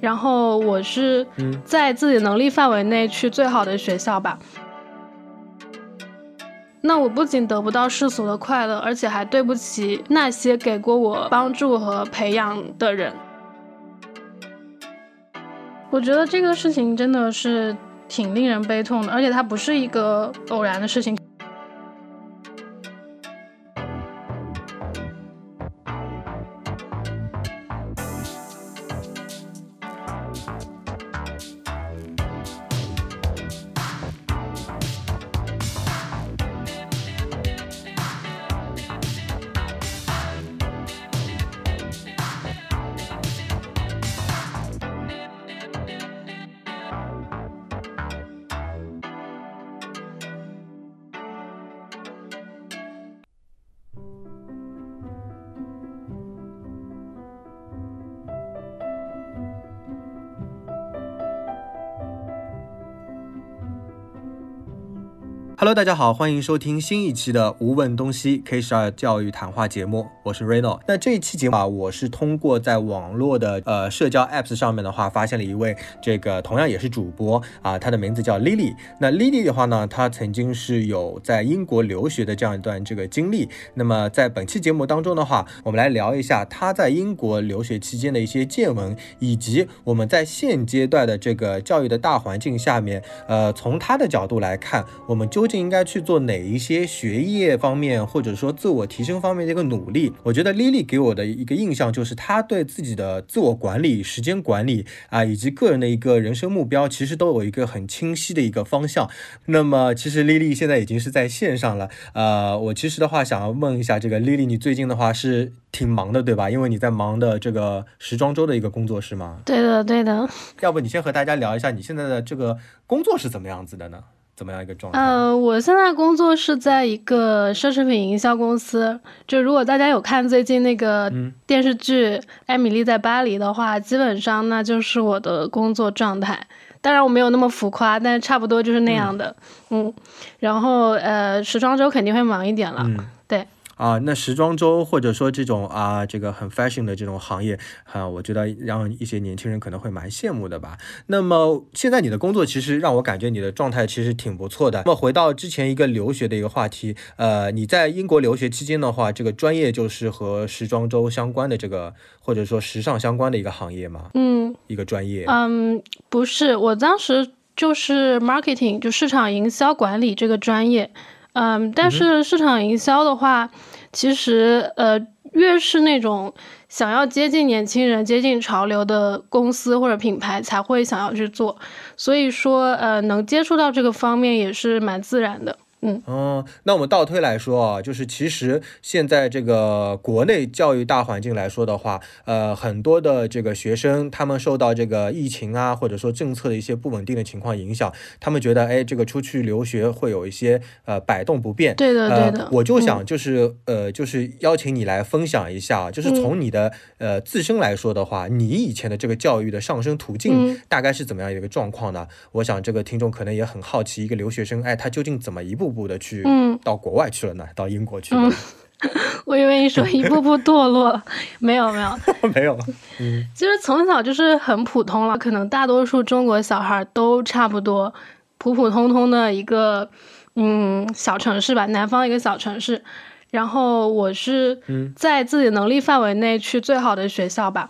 然后我是在自己能力范围内去最好的学校吧。那我不仅得不到世俗的快乐，而且还对不起那些给过我帮助和培养的人。我觉得这个事情真的是挺令人悲痛的，而且它不是一个偶然的事情。Hello，大家好，欢迎收听新一期的《无问东西 K 十二教育谈话节目》，我是 Reno。那这一期节目啊，我是通过在网络的呃社交 Apps 上面的话，发现了一位这个同样也是主播啊，他的名字叫 Lily。那 Lily 的话呢，她曾经是有在英国留学的这样一段这个经历。那么在本期节目当中的话，我们来聊一下她在英国留学期间的一些见闻，以及我们在现阶段的这个教育的大环境下面，呃，从她的角度来看，我们究竟竟应该去做哪一些学业方面，或者说自我提升方面的一个努力？我觉得 Lily 给我的一个印象就是，她对自己的自我管理、时间管理啊，以及个人的一个人生目标，其实都有一个很清晰的一个方向。那么，其实 Lily 现在已经是在线上了。呃，我其实的话想要问一下，这个 Lily，你最近的话是挺忙的，对吧？因为你在忙的这个时装周的一个工作是吗？对的，对的。要不你先和大家聊一下你现在的这个工作是怎么样子的呢？怎么样一个状态？呃，我现在工作是在一个奢侈品营销公司。就如果大家有看最近那个电视剧《艾米丽在巴黎》的话，基本上那就是我的工作状态。当然我没有那么浮夸，但差不多就是那样的。嗯，然后呃，时装周肯定会忙一点了。对。啊，那时装周或者说这种啊，这个很 fashion 的这种行业，哈，我觉得让一些年轻人可能会蛮羡慕的吧。那么现在你的工作其实让我感觉你的状态其实挺不错的。那么回到之前一个留学的一个话题，呃，你在英国留学期间的话，这个专业就是和时装周相关的这个，或者说时尚相关的一个行业吗？嗯，一个专业。嗯，不是，我当时就是 marketing，就市场营销管理这个专业。嗯，但是市场营销的话，其实呃，越是那种想要接近年轻人、接近潮流的公司或者品牌，才会想要去做。所以说，呃，能接触到这个方面也是蛮自然的。嗯哦，那我们倒推来说啊，就是其实现在这个国内教育大环境来说的话，呃，很多的这个学生他们受到这个疫情啊，或者说政策的一些不稳定的情况影响，他们觉得哎，这个出去留学会有一些呃摆动不便。对的，对的。我就想就是呃，就是邀请你来分享一下，就是从你的呃自身来说的话，你以前的这个教育的上升途径大概是怎么样一个状况呢？我想这个听众可能也很好奇，一个留学生哎，他究竟怎么一步。步步的去，嗯，到国外去了呢，到英国去了。我以为你说 一步步堕落，没有没有 没有。嗯，其实从小就是很普通了，可能大多数中国小孩都差不多，普普通通的一个嗯小城市吧，南方一个小城市。然后我是在自己能力范围内去最好的学校吧，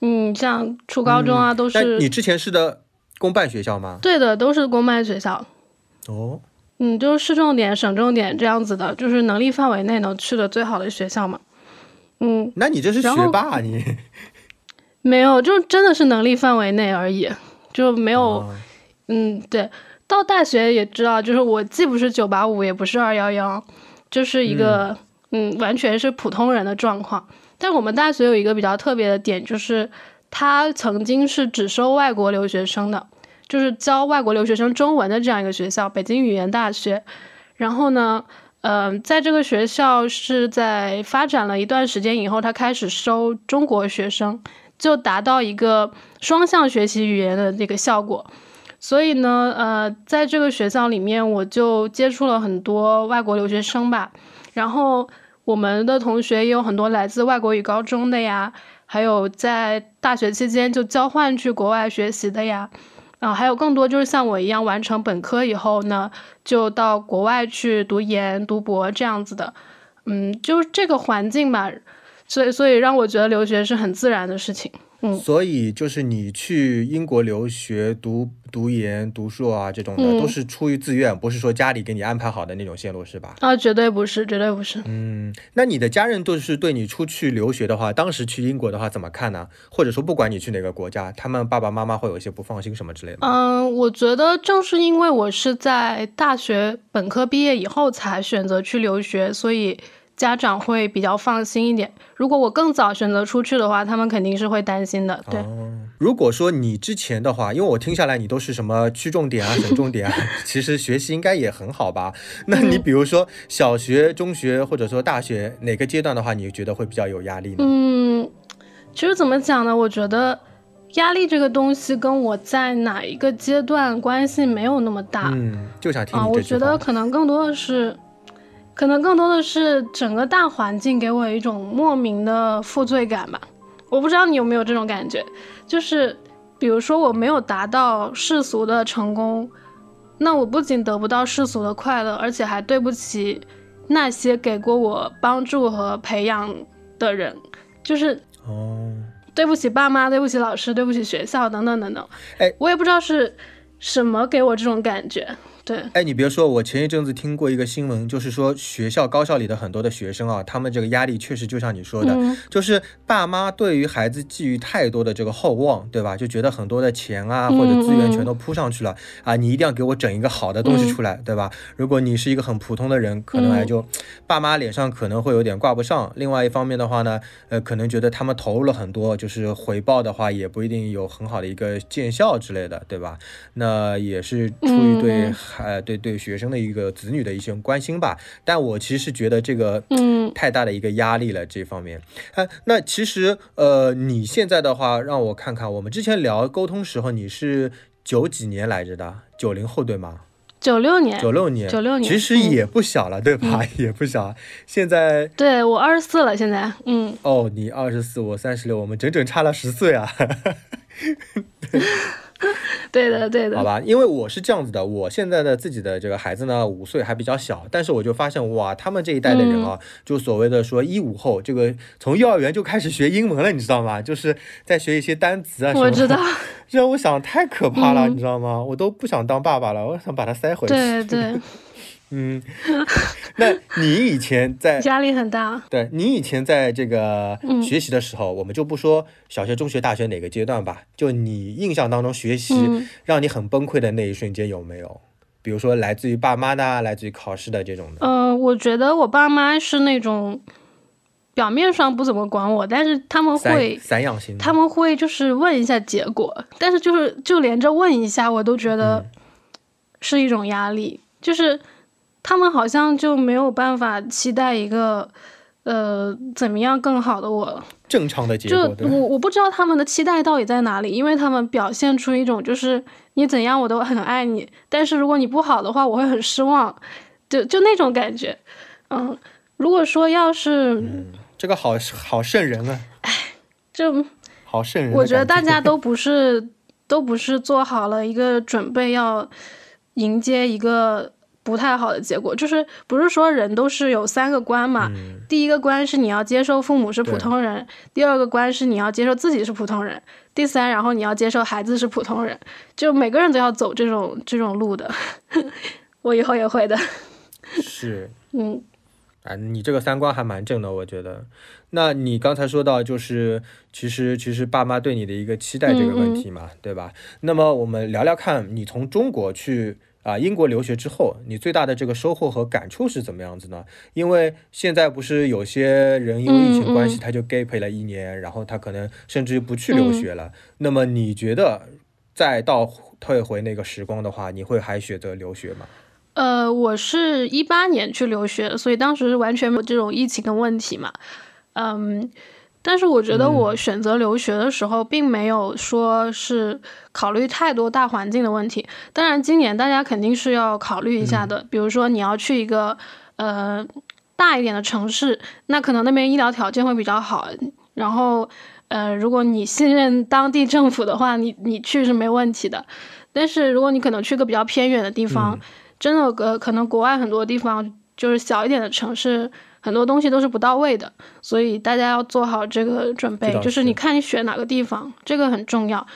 嗯，像初高中啊都是。你之前是的公办学校吗？对的，都是公办学校。哦。嗯，就是市重点、省重点这样子的，就是能力范围内能去的最好的学校嘛。嗯，那你这是学霸你？没有，就真的是能力范围内而已，就没有。嗯，对，到大学也知道，就是我既不是九八五，也不是二幺幺，就是一个嗯，完全是普通人的状况。但我们大学有一个比较特别的点，就是它曾经是只收外国留学生的。就是教外国留学生中文的这样一个学校，北京语言大学。然后呢，嗯，在这个学校是在发展了一段时间以后，他开始收中国学生，就达到一个双向学习语言的这个效果。所以呢，呃，在这个学校里面，我就接触了很多外国留学生吧。然后我们的同学也有很多来自外国语高中的呀。还有在大学期间就交换去国外学习的呀，啊，还有更多就是像我一样完成本科以后呢，就到国外去读研、读博这样子的，嗯，就是这个环境吧，所以所以让我觉得留学是很自然的事情。嗯，所以就是你去英国留学读读研、读硕啊，这种的都是出于自愿，不是说家里给你安排好的那种线路，是吧？啊，绝对不是，绝对不是。嗯，那你的家人都是对你出去留学的话，当时去英国的话怎么看呢？或者说不管你去哪个国家，他们爸爸妈妈会有一些不放心什么之类的？嗯，我觉得正是因为我是在大学本科毕业以后才选择去留学，所以。家长会比较放心一点。如果我更早选择出去的话，他们肯定是会担心的。对，如果说你之前的话，因为我听下来你都是什么区重点啊、省重点啊，其实学习应该也很好吧？那你比如说小学、中学或者说大学哪个阶段的话，你觉得会比较有压力呢？嗯，其实怎么讲呢？我觉得压力这个东西跟我在哪一个阶段关系没有那么大。嗯，就想听啊，我觉得可能更多的是。可能更多的是整个大环境给我一种莫名的负罪感吧，我不知道你有没有这种感觉，就是比如说我没有达到世俗的成功，那我不仅得不到世俗的快乐，而且还对不起那些给过我帮助和培养的人，就是哦，对不起爸妈，对不起老师，对不起学校等等等等，哎，我也不知道是什么给我这种感觉。对，哎，你别说，我前一阵子听过一个新闻，就是说学校高校里的很多的学生啊，他们这个压力确实就像你说的，就是爸妈对于孩子寄予太多的这个厚望，对吧？就觉得很多的钱啊或者资源全都扑上去了啊，你一定要给我整一个好的东西出来，对吧？如果你是一个很普通的人，可能还就爸妈脸上可能会有点挂不上。另外一方面的话呢，呃，可能觉得他们投入了很多，就是回报的话也不一定有很好的一个见效之类的，对吧？那也是出于对。呃，对对，学生的一个子女的一些关心吧，但我其实觉得这个，嗯，太大的一个压力了这方面。哎，那其实，呃，你现在的话，让我看看，我们之前聊沟通时候，你是九几年来着的？九零后对吗？九六年，九六年，九六年，其实也不小了，对吧？也不小。现在，对我二十四了，现在，嗯。哦，你二十四，我三十六，我们整整差了十岁啊。对的，对的，好吧，因为我是这样子的，我现在的自己的这个孩子呢，五岁还比较小，但是我就发现哇，他们这一代的人啊，就所谓的说一五后，这个从幼儿园就开始学英文了，你知道吗？就是在学一些单词啊什么，我知道，让我想太可怕了，你知道吗？我都不想当爸爸了，我想把他塞回去。对 对。嗯，那你以前在 压力很大。对你以前在这个学习的时候，我们就不说小学、中学、大学哪个阶段吧，就你印象当中学习让你很崩溃的那一瞬间有没有？比如说来自于爸妈的，来自于考试的这种的。嗯，我觉得我爸妈是那种表面上不怎么管我，但是他们会散养型，他们会就是问一下结果，但是就是就连着问一下，我都觉得是一种压力，就是。他们好像就没有办法期待一个，呃，怎么样更好的我？正常的结果。就我我不知道他们的期待到底在哪里，因为他们表现出一种就是你怎样我都很爱你，但是如果你不好的话，我会很失望，就就那种感觉。嗯，如果说要是，这个好好瘆人啊！哎，就好瘆人。我觉得大家 都不是都不是做好了一个准备要迎接一个。不太好的结果就是，不是说人都是有三个关嘛？第一个关是你要接受父母是普通人，第二个关是你要接受自己是普通人，第三，然后你要接受孩子是普通人，就每个人都要走这种这种路的。我以后也会的。是，嗯，啊，你这个三观还蛮正的，我觉得。那你刚才说到，就是其实其实爸妈对你的一个期待这个问题嘛，对吧？那么我们聊聊看，你从中国去。啊，英国留学之后，你最大的这个收获和感触是怎么样子呢？因为现在不是有些人因为疫情关系，他就 gap 了一年，然后他可能甚至于不去留学了。那么你觉得再到退回那个时光的话，你会还选择留学吗？呃，我是一八年去留学，所以当时完全没有这种疫情的问题嘛。嗯。但是我觉得我选择留学的时候，并没有说是考虑太多大环境的问题。当然，今年大家肯定是要考虑一下的。比如说，你要去一个呃大一点的城市，那可能那边医疗条件会比较好。然后，呃，如果你信任当地政府的话，你你去是没问题的。但是如果你可能去个比较偏远的地方，真的呃，可能国外很多地方就是小一点的城市，很多东西都是不到位的，所以大家要做好这个准备。就是你看你选哪个地方，这个很重要。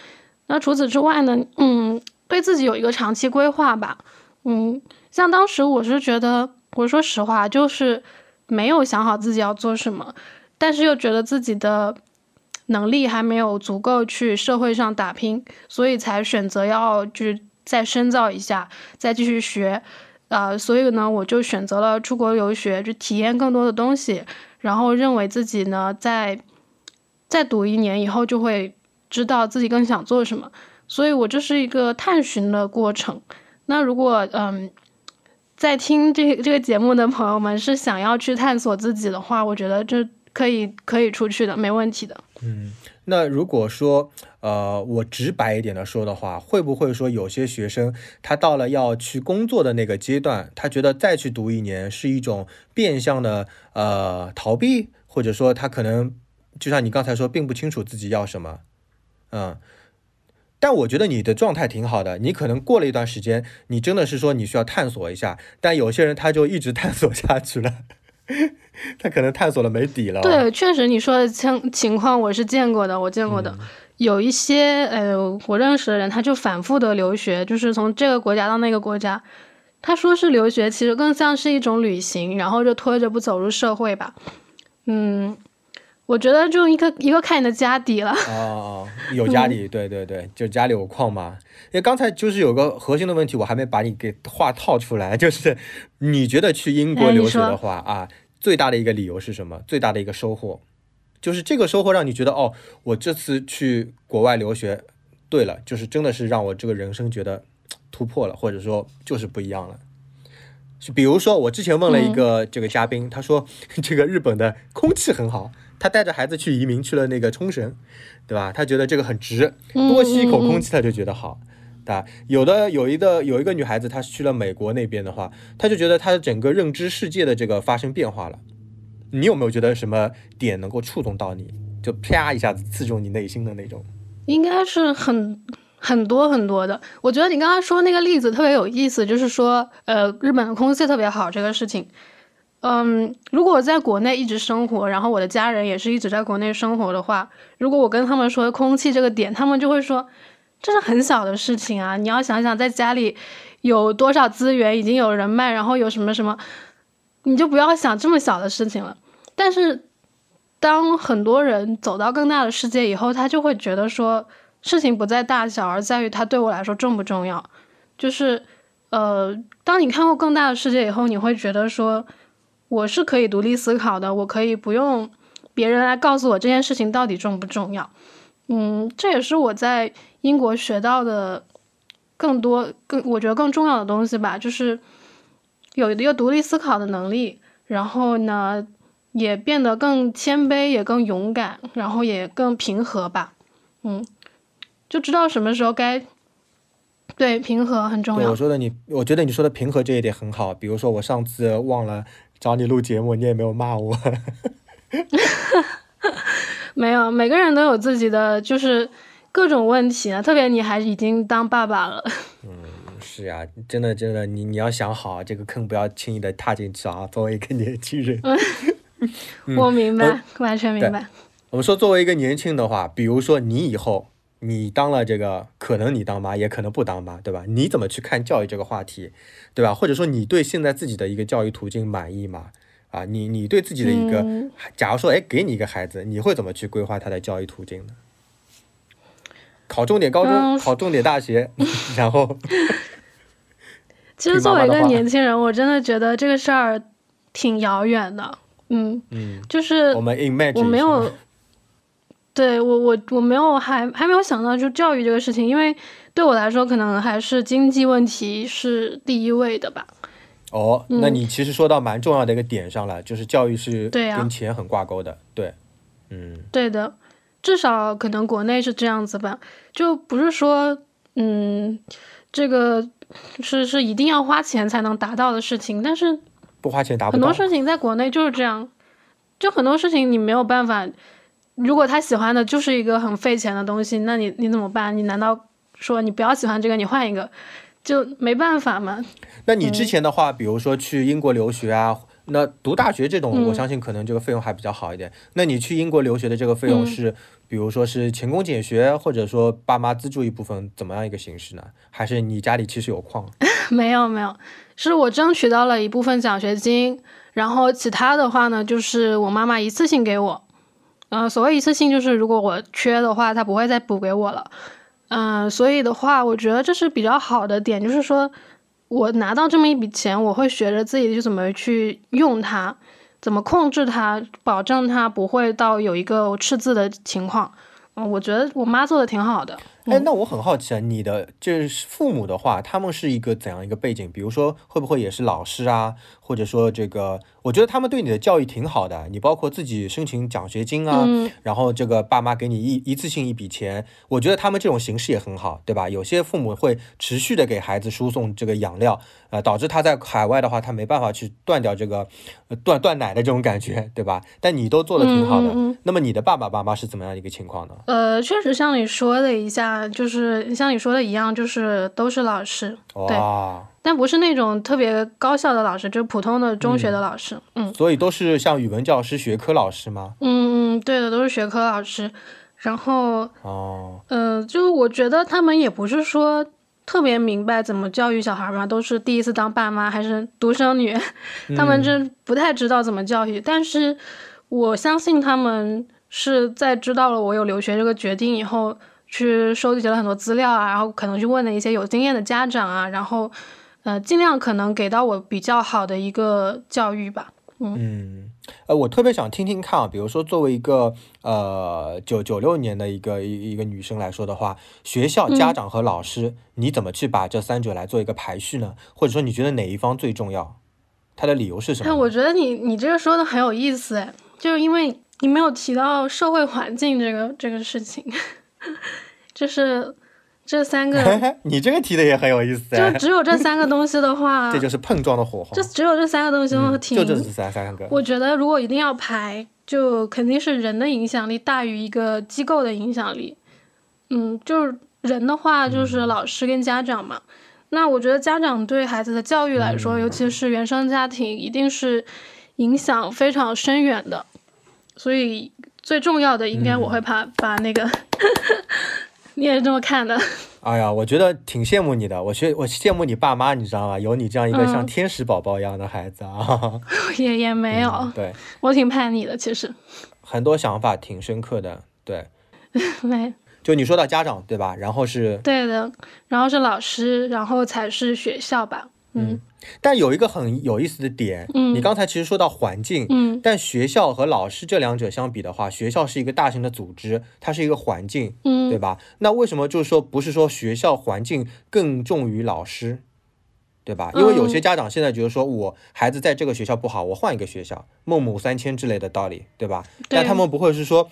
那除此之外呢，嗯，对自己有一个长期规划吧。嗯，像当时我是觉得，我说实话，就是没有想好自己要做什么，但是又觉得自己的。能力还没有足够去社会上打拼，所以才选择要去再深造一下，再继续学，啊，所以呢，我就选择了出国留学，就体验更多的东西，然后认为自己呢，在再读一年以后就会知道自己更想做什么，所以我这是一个探寻的过程。那如果嗯，在听这这个节目的朋友们是想要去探索自己的话，我觉得这。可以可以出去的，没问题的。嗯，那如果说，呃，我直白一点的说的话，会不会说有些学生他到了要去工作的那个阶段，他觉得再去读一年是一种变相的呃逃避，或者说他可能就像你刚才说，并不清楚自己要什么。嗯，但我觉得你的状态挺好的，你可能过了一段时间，你真的是说你需要探索一下，但有些人他就一直探索下去了。他可能探索了没底了。对，确实你说的情情况我是见过的，我见过的有一些呃，我认识的人他就反复的留学，就是从这个国家到那个国家。他说是留学，其实更像是一种旅行，然后就拖着不走入社会吧。嗯，我觉得就一个一个看你的家底了。哦，有家底，对对对，就家里有矿嘛。因为刚才就是有个核心的问题，我还没把你给话套出来，就是你觉得去英国留学的话啊。最大的一个理由是什么？最大的一个收获，就是这个收获让你觉得哦，我这次去国外留学，对了，就是真的是让我这个人生觉得突破了，或者说就是不一样了。就比如说，我之前问了一个这个嘉宾，他说这个日本的空气很好，他带着孩子去移民去了那个冲绳，对吧？他觉得这个很值，多吸一口空气他就觉得好。啊，有的有一个有一个女孩子，她去了美国那边的话，她就觉得她的整个认知世界的这个发生变化了。你有没有觉得什么点能够触动到你，就啪一下子刺中你内心的那种？应该是很很多很多的。我觉得你刚刚说那个例子特别有意思，就是说，呃，日本的空气特别好这个事情。嗯，如果我在国内一直生活，然后我的家人也是一直在国内生活的话，如果我跟他们说空气这个点，他们就会说。这是很小的事情啊！你要想想，在家里有多少资源，已经有人脉，然后有什么什么，你就不要想这么小的事情了。但是，当很多人走到更大的世界以后，他就会觉得说，事情不在大小，而在于它对我来说重不重要。就是，呃，当你看过更大的世界以后，你会觉得说，我是可以独立思考的，我可以不用别人来告诉我这件事情到底重不重要。嗯，这也是我在英国学到的更多、更我觉得更重要的东西吧，就是有一个独立思考的能力，然后呢，也变得更谦卑，也更勇敢，然后也更平和吧。嗯，就知道什么时候该对平和很重要。我说的你，我觉得你说的平和这一点很好。比如说我上次忘了找你录节目，你也没有骂我。没有，每个人都有自己的就是各种问题啊，特别你还已经当爸爸了。嗯，是啊，真的真的，你你要想好这个坑，不要轻易的踏进去啊。作为一个年轻人，我明白，完全明白。我们说，作为一个年轻的话，比如说你以后你当了这个，可能你当妈，也可能不当妈，对吧？你怎么去看教育这个话题，对吧？或者说你对现在自己的一个教育途径满意吗？啊，你你对自己的一个，假如说，哎，给你一个孩子，你会怎么去规划他的教育途径呢？考重点高中，考重点大学，然后。其实作为一个年轻人，我真的觉得这个事儿挺遥远的。嗯嗯，就是我们 imagine，我没有，对我我我没有还还没有想到就教育这个事情，因为对我来说，可能还是经济问题是第一位的吧。哦，那你其实说到蛮重要的一个点上了，就是教育是跟钱很挂钩的，对，嗯，对的，至少可能国内是这样子吧，就不是说，嗯，这个是是一定要花钱才能达到的事情，但是不花钱达不到很多事情在国内就是这样，就很多事情你没有办法如果他喜欢的就是一个很费钱的东西，那你你怎么办？你难道说你不要喜欢这个，你换一个，就没办法吗？那你之前的话，比如说去英国留学啊，那读大学这种，我相信可能这个费用还比较好一点。那你去英国留学的这个费用是，比如说是勤工俭学，或者说爸妈资助一部分，怎么样一个形式呢？还是你家里其实有矿？没有没有，是我争取到了一部分奖学金，然后其他的话呢，就是我妈妈一次性给我。嗯，所谓一次性就是如果我缺的话，他不会再补给我了。嗯，所以的话，我觉得这是比较好的点，就是说我拿到这么一笔钱，我会学着自己去怎么去用它，怎么控制它，保证它不会到有一个赤字的情况。嗯，我觉得我妈做的挺好的。哎，那我很好奇啊，你的就是父母的话，他们是一个怎样一个背景？比如说，会不会也是老师啊？或者说这个，我觉得他们对你的教育挺好的。你包括自己申请奖学金啊，然后这个爸妈给你一一次性一笔钱，我觉得他们这种形式也很好，对吧？有些父母会持续的给孩子输送这个养料，呃，导致他在海外的话，他没办法去断掉这个断断奶的这种感觉，对吧？但你都做的挺好的。那么你的爸爸妈妈是怎么样一个情况呢？呃，确实像你说的一下，就是像你说的一样，就是都是老师，对。但不是那种特别高校的老师，就是普通的中学的老师，嗯，所以都是像语文教师、学科老师吗？嗯嗯，对的，都是学科老师。然后，哦，嗯，就我觉得他们也不是说特别明白怎么教育小孩嘛，都是第一次当爸妈，还是独生女，他们就不太知道怎么教育。但是我相信他们是在知道了我有留学这个决定以后，去收集了很多资料啊，然后可能去问了一些有经验的家长啊，然后。呃，尽量可能给到我比较好的一个教育吧。嗯，呃，我特别想听听看啊，比如说作为一个呃九九六年的一个一一个女生来说的话，学校、家长和老师，你怎么去把这三者来做一个排序呢？或者说你觉得哪一方最重要？他的理由是什么？哎，我觉得你你这个说的很有意思，哎，就是因为你没有提到社会环境这个这个事情，就是。这三个，你这个提的也很有意思。就只有这三个东西的话，这就是碰撞的火花。就只有这三个东西都挺。就这三三个。我觉得如果一定要排，就肯定是人的影响力大于一个机构的影响力。嗯，就是人的话，就是老师跟家长嘛。那我觉得家长对孩子的教育来说，尤其是原生家庭，一定是影响非常深远的。所以最重要的，应该我会把把那个。你也是这么看的？哎呀，我觉得挺羡慕你的。我羡我羡慕你爸妈，你知道吗？有你这样一个像天使宝宝一样的孩子啊。也也没有。对，我挺叛逆的，其实。很多想法挺深刻的，对。没。就你说到家长对吧？然后是。对的，然后是老师，然后才是学校吧。嗯。但有一个很有意思的点，嗯，你刚才其实说到环境，嗯，但学校和老师这两者相比的话，学校是一个大型的组织，它是一个环境，嗯，对吧？那为什么就是说不是说学校环境更重于老师？对吧？因为有些家长现在觉得说，我孩子在这个学校不好，我换一个学校，孟母三迁之类的道理，对吧？但他们不会是说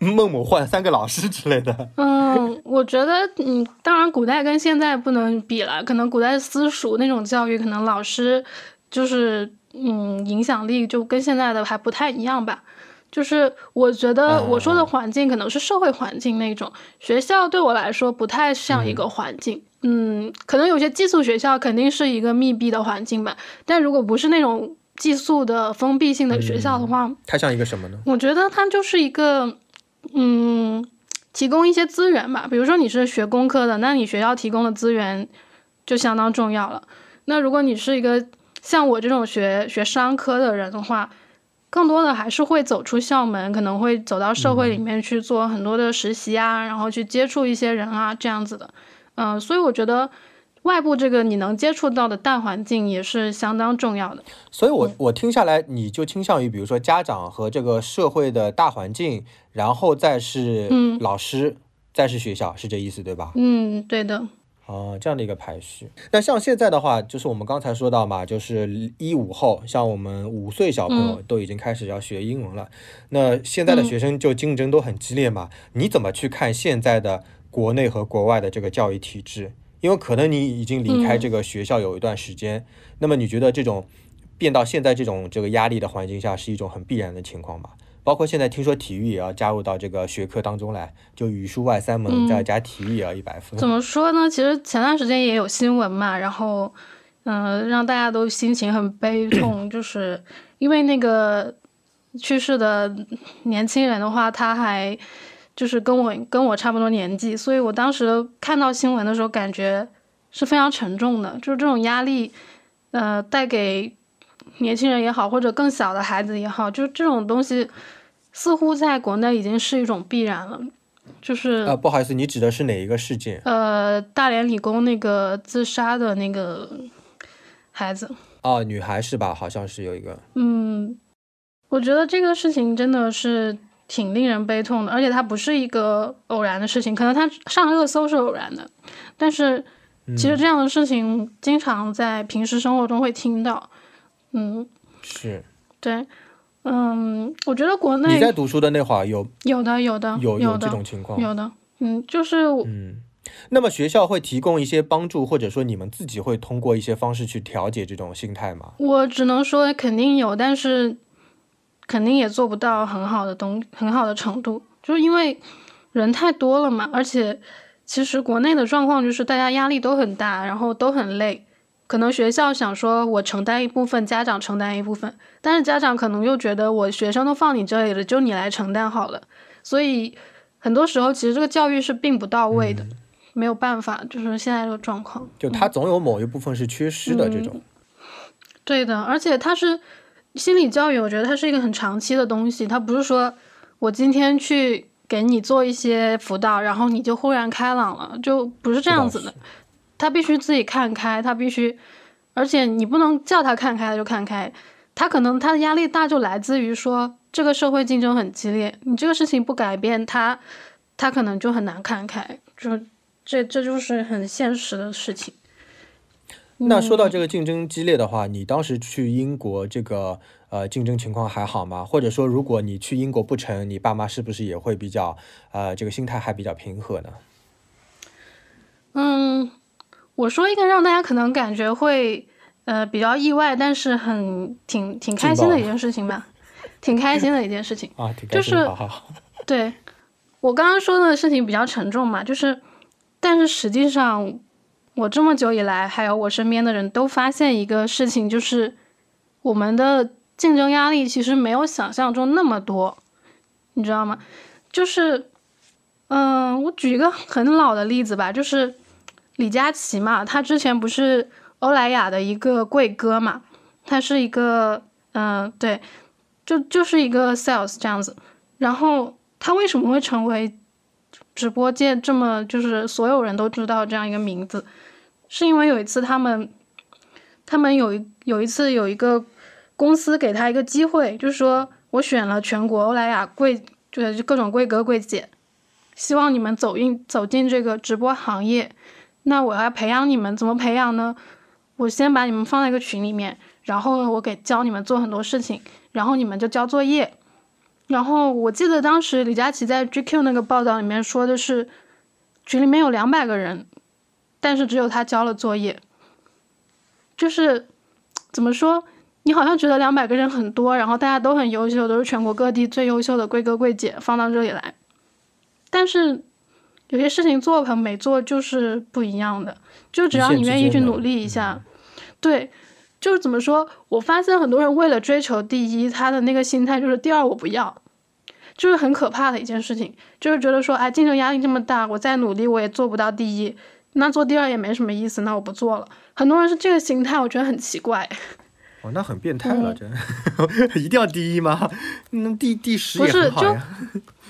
孟母换三个老师之类的。嗯，我觉得，嗯，当然古代跟现在不能比了，可能古代私塾那种教育，可能老师就是嗯影响力就跟现在的还不太一样吧。就是我觉得我说的环境可能是社会环境那种，学校对我来说不太像一个环境。嗯，可能有些寄宿学校肯定是一个密闭的环境吧，但如果不是那种寄宿的封闭性的学校的话，它像一个什么呢？我觉得它就是一个，嗯，提供一些资源吧。比如说你是学工科的，那你学校提供的资源就相当重要了。那如果你是一个像我这种学学商科的人的话，更多的还是会走出校门，可能会走到社会里面去做很多的实习啊，然后去接触一些人啊，这样子的。嗯，所以我觉得外部这个你能接触到的大环境也是相当重要的。所以，我我听下来，你就倾向于，比如说家长和这个社会的大环境，然后再是老师，再是学校，是这意思对吧？嗯，对的。哦，这样的一个排序。那像现在的话，就是我们刚才说到嘛，就是一五后，像我们五岁小朋友都已经开始要学英文了。那现在的学生就竞争都很激烈嘛？你怎么去看现在的？国内和国外的这个教育体制，因为可能你已经离开这个学校有一段时间，那么你觉得这种变到现在这种这个压力的环境下是一种很必然的情况吗？包括现在听说体育也要加入到这个学科当中来，就语数外三门再加体育也要一百分。怎么说呢？其实前段时间也有新闻嘛，然后嗯，让大家都心情很悲痛，就是因为那个去世的年轻人的话，他还就是跟我跟我差不多年纪，所以我当时看到新闻的时候，感觉是非常沉重的，就是这种压力，呃，带给。年轻人也好，或者更小的孩子也好，就是这种东西，似乎在国内已经是一种必然了。就是呃，不好意思，你指的是哪一个事件？呃，大连理工那个自杀的那个孩子。哦，女孩是吧？好像是有一个。嗯，我觉得这个事情真的是挺令人悲痛的，而且它不是一个偶然的事情。可能它上热搜是偶然的，但是其实这样的事情经常在平时生活中会听到。嗯，是，对，嗯，我觉得国内你在读书的那会儿有有的有的有有这种情况，有的，嗯，就是嗯，那么学校会提供一些帮助，或者说你们自己会通过一些方式去调节这种心态吗？我只能说肯定有，但是肯定也做不到很好的东很好的程度，就是因为人太多了嘛，而且其实国内的状况就是大家压力都很大，然后都很累。可能学校想说，我承担一部分，家长承担一部分，但是家长可能又觉得，我学生都放你这里了，就你来承担好了。所以很多时候，其实这个教育是并不到位的，没有办法，就是现在这个状况。就他总有某一部分是缺失的这种。对的，而且他是心理教育，我觉得它是一个很长期的东西，它不是说我今天去给你做一些辅导，然后你就忽然开朗了，就不是这样子的。他必须自己看开，他必须，而且你不能叫他看开他就看开，他可能他的压力大就来自于说这个社会竞争很激烈，你这个事情不改变他，他可能就很难看开，就这这就是很现实的事情。那说到这个竞争激烈的话，你当时去英国这个呃竞争情况还好吗？或者说如果你去英国不成，你爸妈是不是也会比较呃这个心态还比较平和呢？嗯。我说一个让大家可能感觉会，呃，比较意外，但是很挺挺开心的一件事情吧，挺开心的一件事情 啊，挺开心，好好。对，我刚刚说的事情比较沉重嘛，就是，但是实际上，我这么久以来，还有我身边的人都发现一个事情，就是我们的竞争压力其实没有想象中那么多，你知道吗？就是，嗯，我举一个很老的例子吧，就是。李佳琦嘛，他之前不是欧莱雅的一个贵哥嘛，他是一个，嗯，对，就就是一个 sales 这样子。然后他为什么会成为直播界这么就是所有人都知道这样一个名字？是因为有一次他们，他们有一有一次有一个公司给他一个机会，就是说我选了全国欧莱雅贵，就是各种贵哥贵姐，希望你们走进走进这个直播行业。那我要培养你们，怎么培养呢？我先把你们放在一个群里面，然后我给教你们做很多事情，然后你们就交作业。然后我记得当时李佳琦在 GQ 那个报道里面说的是，群里面有两百个人，但是只有他交了作业。就是怎么说？你好像觉得两百个人很多，然后大家都很优秀，都是全国各地最优秀的贵哥贵姐放到这里来，但是。有些事情做和没做就是不一样的，就只要你愿意去努力一下，对，就是怎么说？我发现很多人为了追求第一，他的那个心态就是第二我不要，就是很可怕的一件事情，就是觉得说，哎，竞争压力这么大，我再努力我也做不到第一，那做第二也没什么意思，那我不做了。很多人是这个心态，我觉得很奇怪。哦，那很变态了，真 一定要第一吗？那第第十也很好呀。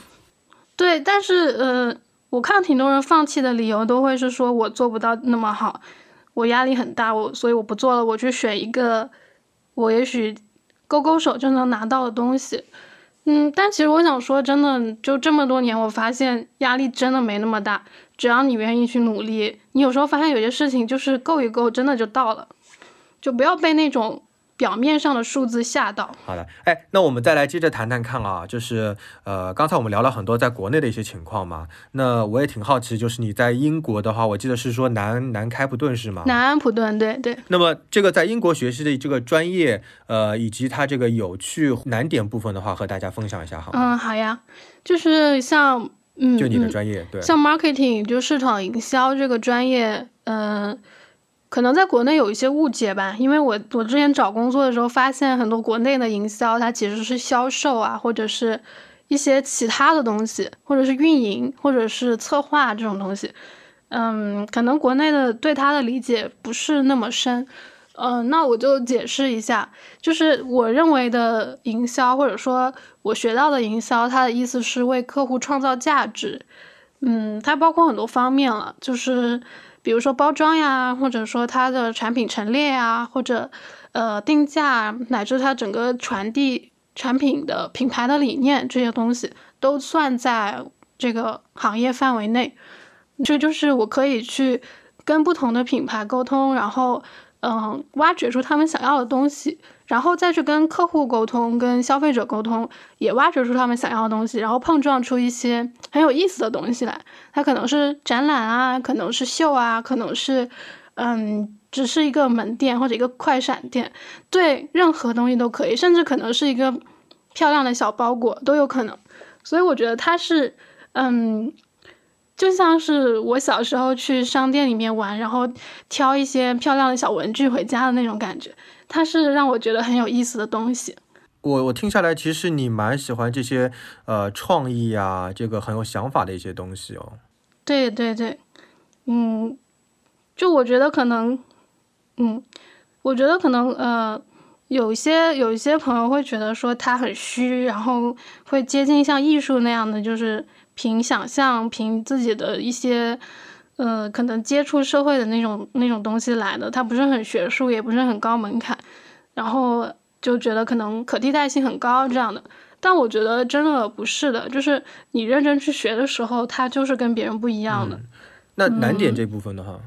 对，但是呃。我看挺多人放弃的理由都会是说，我做不到那么好，我压力很大，我所以我不做了，我去选一个我也许勾勾手就能拿到的东西。嗯，但其实我想说，真的就这么多年，我发现压力真的没那么大，只要你愿意去努力，你有时候发现有些事情就是够一够，真的就到了，就不要被那种表面上的数字吓到。好的，哎，那我们再来接着谈谈看啊，就是呃，刚才我们聊了很多在国内的一些情况嘛，那我也挺好奇，就是你在英国的话，我记得是说南南开普顿是吗？南安普顿，对对。那么这个在英国学习的这个专业，呃，以及它这个有趣难点部分的话，和大家分享一下好吗？嗯，好呀，就是像嗯，就你的专业，对，像 marketing 就市场营销这个专业，嗯。可能在国内有一些误解吧，因为我我之前找工作的时候发现很多国内的营销它其实是销售啊，或者是一些其他的东西，或者是运营，或者是策划这种东西。嗯，可能国内的对它的理解不是那么深。嗯，那我就解释一下，就是我认为的营销，或者说我学到的营销，它的意思是为客户创造价值。嗯，它包括很多方面了，就是。比如说包装呀，或者说它的产品陈列呀，或者呃定价，乃至它整个传递产品的品牌的理念这些东西，都算在这个行业范围内。这就是我可以去跟不同的品牌沟通，然后嗯挖掘出他们想要的东西。然后再去跟客户沟通，跟消费者沟通，也挖掘出他们想要的东西，然后碰撞出一些很有意思的东西来。它可能是展览啊，可能是秀啊，可能是，嗯，只是一个门店或者一个快闪店，对，任何东西都可以，甚至可能是一个漂亮的小包裹都有可能。所以我觉得它是，嗯，就像是我小时候去商店里面玩，然后挑一些漂亮的小文具回家的那种感觉。它是让我觉得很有意思的东西。我我听下来，其实你蛮喜欢这些呃创意啊，这个很有想法的一些东西哦。对对对，嗯，就我觉得可能，嗯，我觉得可能呃，有一些有一些朋友会觉得说它很虚，然后会接近像艺术那样的，就是凭想象，凭自己的一些。呃，可能接触社会的那种那种东西来的，它不是很学术，也不是很高门槛，然后就觉得可能可替代性很高这样的。但我觉得真的不是的，就是你认真去学的时候，它就是跟别人不一样的。那难点这部分的话，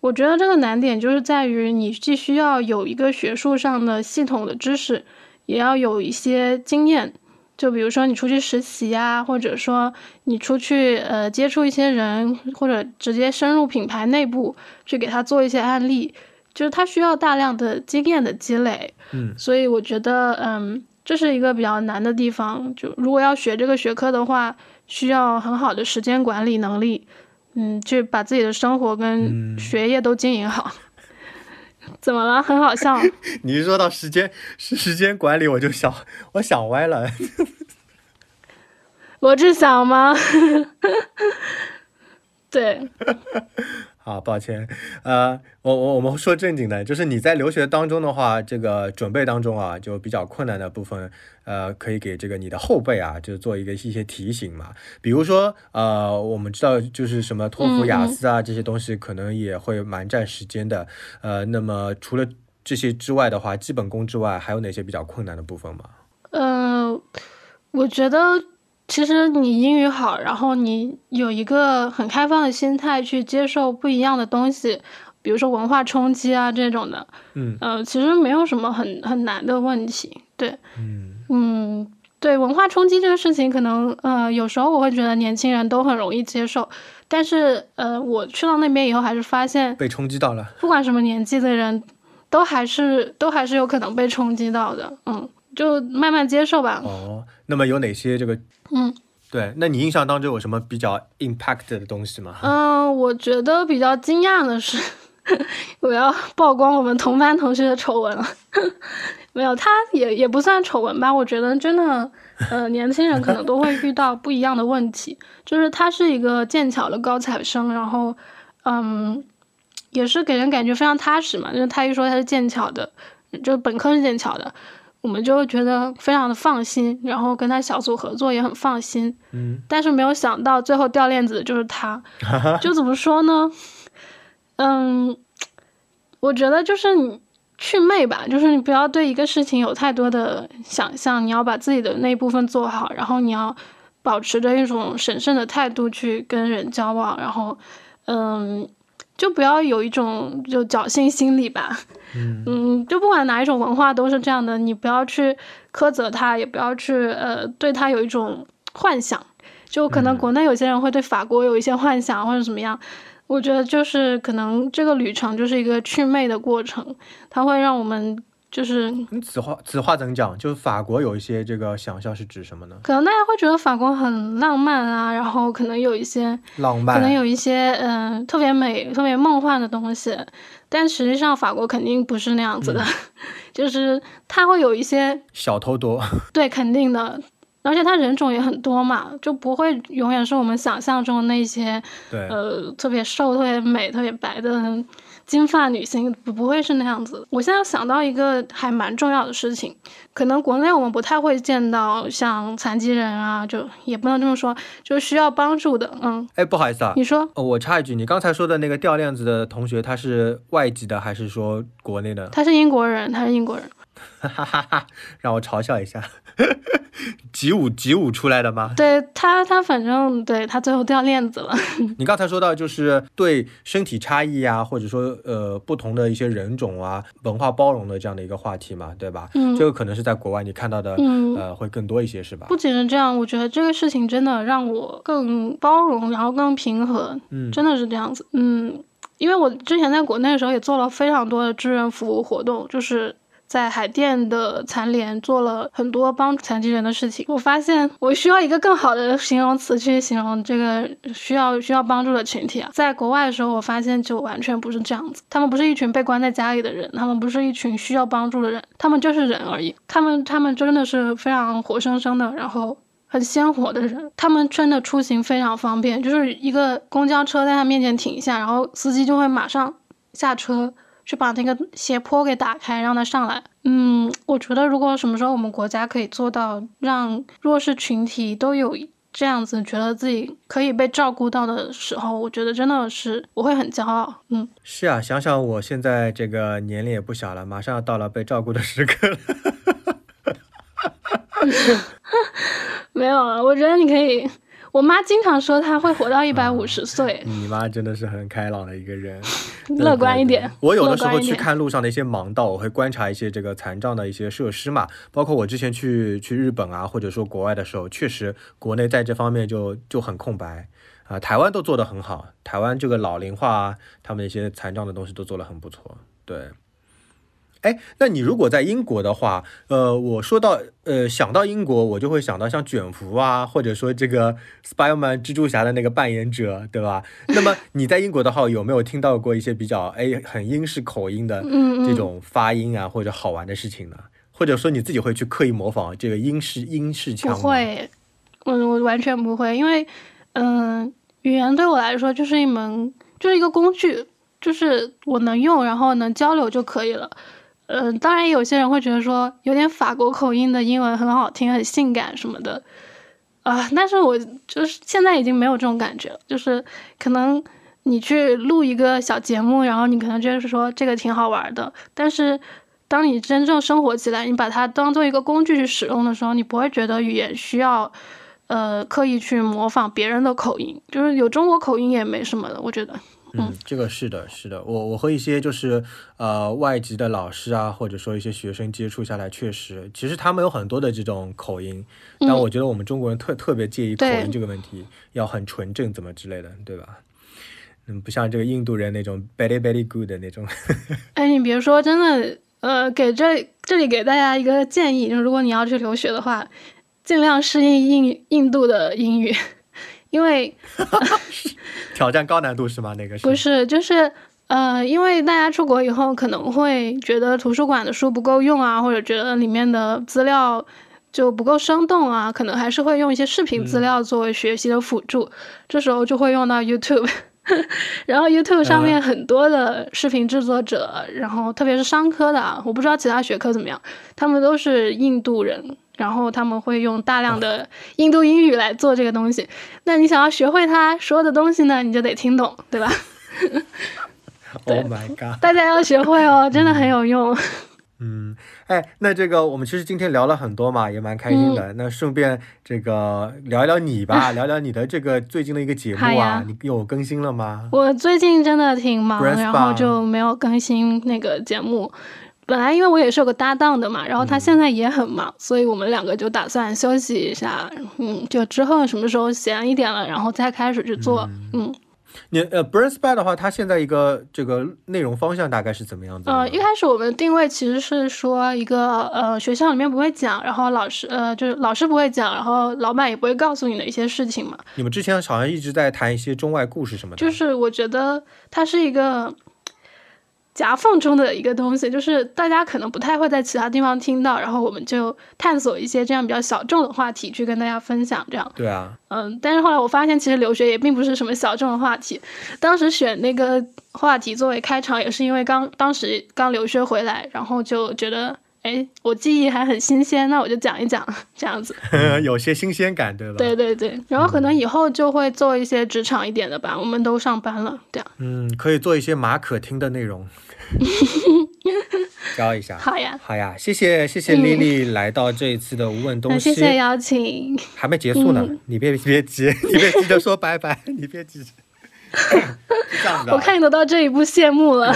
我觉得这个难点就是在于你既需要有一个学术上的系统的知识，也要有一些经验。就比如说你出去实习啊，或者说你出去呃接触一些人，或者直接深入品牌内部去给他做一些案例，就是他需要大量的经验的积累。嗯，所以我觉得嗯这是一个比较难的地方。就如果要学这个学科的话，需要很好的时间管理能力，嗯，去把自己的生活跟学业都经营好。怎么了？很好笑。你一说到时间时时间管理，我就想我想歪了。罗志祥吗？对。好，抱歉。呃，我我我们说正经的，就是你在留学当中的话，这个准备当中啊，就比较困难的部分，呃，可以给这个你的后辈啊，就做一个一些提醒嘛。比如说，呃，我们知道就是什么托福、雅思啊这些东西，可能也会蛮占时间的。呃，那么除了这些之外的话，基本功之外，还有哪些比较困难的部分吗？呃，我觉得。其实你英语好，然后你有一个很开放的心态去接受不一样的东西，比如说文化冲击啊这种的，嗯，呃，其实没有什么很很难的问题，对，嗯嗯，对，文化冲击这个事情，可能呃有时候我会觉得年轻人都很容易接受，但是呃我去到那边以后还是发现被冲击到了，不管什么年纪的人，都还是都还是有可能被冲击到的，嗯。就慢慢接受吧。哦，那么有哪些这个？嗯，对，那你印象当中有什么比较 impact 的东西吗？嗯，我觉得比较惊讶的是，我要曝光我们同班同学的丑闻了。没有，他也也不算丑闻吧。我觉得真的，呃，年轻人可能都会遇到不一样的问题。就是他是一个剑桥的高材生，然后，嗯，也是给人感觉非常踏实嘛。就是他一说他是剑桥的，就本科是剑桥的。我们就觉得非常的放心，然后跟他小组合作也很放心。嗯，但是没有想到最后掉链子的就是他，就怎么说呢？嗯，我觉得就是你去魅吧，就是你不要对一个事情有太多的想象，你要把自己的那一部分做好，然后你要保持着一种审慎的态度去跟人交往，然后，嗯。就不要有一种就侥幸心理吧。嗯 嗯，就不管哪一种文化都是这样的，你不要去苛责他，也不要去呃对他有一种幻想。就可能国内有些人会对法国有一些幻想或者怎么样，我觉得就是可能这个旅程就是一个祛魅的过程，它会让我们就是你此话此话怎讲？就是法国有一些这个想象是指什么呢？可能大家会觉得法国很浪漫啊，然后可能有一些浪漫，可能有一些嗯、呃特别美、特别梦幻的东西，但实际上法国肯定不是那样子的，就是它会有一些小偷多。对肯定的，而且它人种也很多嘛，就不会永远是我们想象中的那些对，呃特别瘦、特别美、特别白的金发女性，不不会是那样子。我现在想到一个还蛮重要的事情，可能国内我们不太会见到像残疾人啊，就也不能这么说，就是需要帮助的。嗯，哎，不好意思啊，你说哦，我插一句，你刚才说的那个掉链子的同学，他是外籍的还是说国内的？他是英国人，他是英国人。哈哈哈哈，让我嘲笑一下，集舞集舞出来的吗？对他，他反正对他最后掉链子了。你刚才说到就是对身体差异啊，或者说呃不同的一些人种啊，文化包容的这样的一个话题嘛，对吧？嗯这个可能是在国外你看到的，嗯呃会更多一些，是吧不？仅是这样，我觉得这个事情真的让我更包容，然后更平和，嗯真的是这样子。嗯，因为我之前在国内的时候也做了非常多的志愿服务活动，就是。在海淀的残联做了很多帮残疾人的事情，我发现我需要一个更好的形容词去形容这个需要需要帮助的群体啊。在国外的时候，我发现就完全不是这样子，他们不是一群被关在家里的人，他们不是一群需要帮助的人，他们就是人而已。他们他们真的是非常活生生的，然后很鲜活的人，他们真的出行非常方便，就是一个公交车在他面前停下，然后司机就会马上下车去把那个斜坡给打开，让它上来。嗯，我觉得如果什么时候我们国家可以做到让弱势群体都有这样子觉得自己可以被照顾到的时候，我觉得真的是我会很骄傲。嗯，是啊，想想我现在这个年龄也不小了，马上要到了被照顾的时刻了。没有啊，我觉得你可以。我妈经常说她会活到一百五十岁，你妈真的是很开朗的一个人，乐观一点。我有的时候去看路上的一些盲道，我会观察一些这个残障的一些设施嘛，包括我之前去去日本啊，或者说国外的时候，确实国内在这方面就就很空白啊、台湾都做得很好，台湾这个老龄化啊，他们一些残障的东西都做得很不错，对。哎，那你如果在英国的话，呃，我说到呃想到英国，我就会想到像卷福啊，或者说这个 Spiderman 蜘蛛侠的那个扮演者，对吧？那么 你在英国的话，有没有听到过一些比较哎很英式口音的这种发音啊，或者好玩的事情呢？或者说你自己会去刻意模仿这个英式英式不腔吗？会，我我完全不会，因为嗯、语言对我来说就是一门就是一个工具，就是我能用，然后能交流就可以了。嗯、当然有些人会觉得说有点法国口音的英文很好听、很性感什么的，啊、但是我就是现在已经没有这种感觉了，就是可能你去录一个小节目，然后你可能觉得说这个挺好玩的，但是当你真正生活起来，你把它当做一个工具去使用的时候，你不会觉得语言需要呃刻意去模仿别人的口音，就是有中国口音也没什么的，我觉得。嗯，这个是的，是的，我我和一些就是呃外籍的老师啊，或者说一些学生接触下来，确实，其实他们有很多的这种口音，但我觉得我们中国人特特别介意口音这个问题，要很纯正怎么之类的，对吧？嗯，不像这个印度人那种 very very good 的那种。哎，你别说，真的，呃，给这这里给大家一个建议，就是如果你要去留学的话，尽量适应印印度的英语，因为 挑战高难度是吗？那个是不是就是。呃，因为大家出国以后可能会觉得图书馆的书不够用啊，或者觉得里面的资料就不够生动啊，可能还是会用一些视频资料作为学习的辅助。这时候就会用到 YouTube，然后 YouTube 上面很多的视频制作者，然后特别是商科的啊，我不知道其他学科怎么样，他们都是印度人，然后他们会用大量的印度英语来做这个东西。那你想要学会他说的东西呢，你就得听懂，对吧？Oh my god！大家要学会哦，真的很有用。嗯，哎，那这个我们其实今天聊了很多嘛，也蛮开心的。那顺便这个聊一聊你吧，聊聊你的这个最近的一个节目啊，你有更新了吗？我最近真的挺忙，然后就没有更新那个节目。本来因为我也是有个搭档的嘛，然后他现在也很忙，所以我们两个就打算休息一下，嗯，就之后什么时候闲一点了，然后再开始去做，嗯。你呃，Brain Spy 的话，它现在一个这个内容方向大概是怎么样子？呃，一开始我们定位其实是说一个呃学校里面不会讲，然后老师呃就是老师不会讲，然后老板也不会告诉你的一些事情嘛。你们之前好像一直在谈一些中外故事什么的。就是我觉得它是一个。夹缝中的一个东西，就是大家可能不太会在其他地方听到，然后我们就探索一些这样比较小众的话题去跟大家分享，这样。对啊。嗯，但是后来我发现，其实留学也并不是什么小众的话题。当时选那个话题作为开场，也是因为刚当时刚留学回来，然后就觉得。哎，我记忆还很新鲜，那我就讲一讲这样子，有些新鲜感，对吧？对对对，然后可能以后就会做一些职场一点的吧，我们都上班了，这样。嗯，可以做一些马可听的内容，教一下。好呀，好呀，谢谢谢谢丽丽来到这一次的无问东西，谢谢邀请，还没结束呢，你别别急，你别急着说拜拜，你别急。是这样的，我看你都到这一步谢幕了。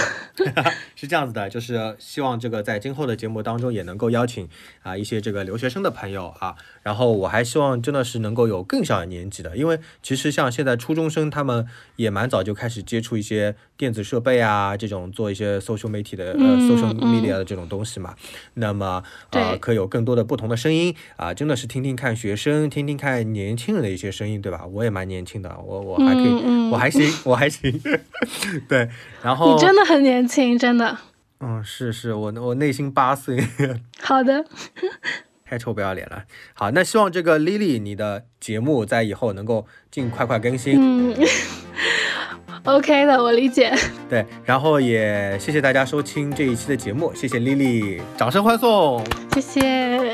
是这样子的，就是希望这个在今后的节目当中也能够邀请啊一些这个留学生的朋友啊，然后我还希望真的是能够有更小的年纪的，因为其实像现在初中生他们也蛮早就开始接触一些电子设备啊，这种做一些 social media 的呃 social media 的这种东西嘛。那么呃可以有更多的不同的声音啊，真的是听听看学生，听听看年轻人的一些声音，对吧？我也蛮年轻的，我我还可以，我还行，我还行。对，然后你真的很年轻，真的。嗯，是是，我我内心八岁。好的，太臭不要脸了。好，那希望这个 Lily 你的节目在以后能够尽快快更新。嗯，OK 的，我理解。对，然后也谢谢大家收听这一期的节目，谢谢 Lily，掌声欢送。谢谢。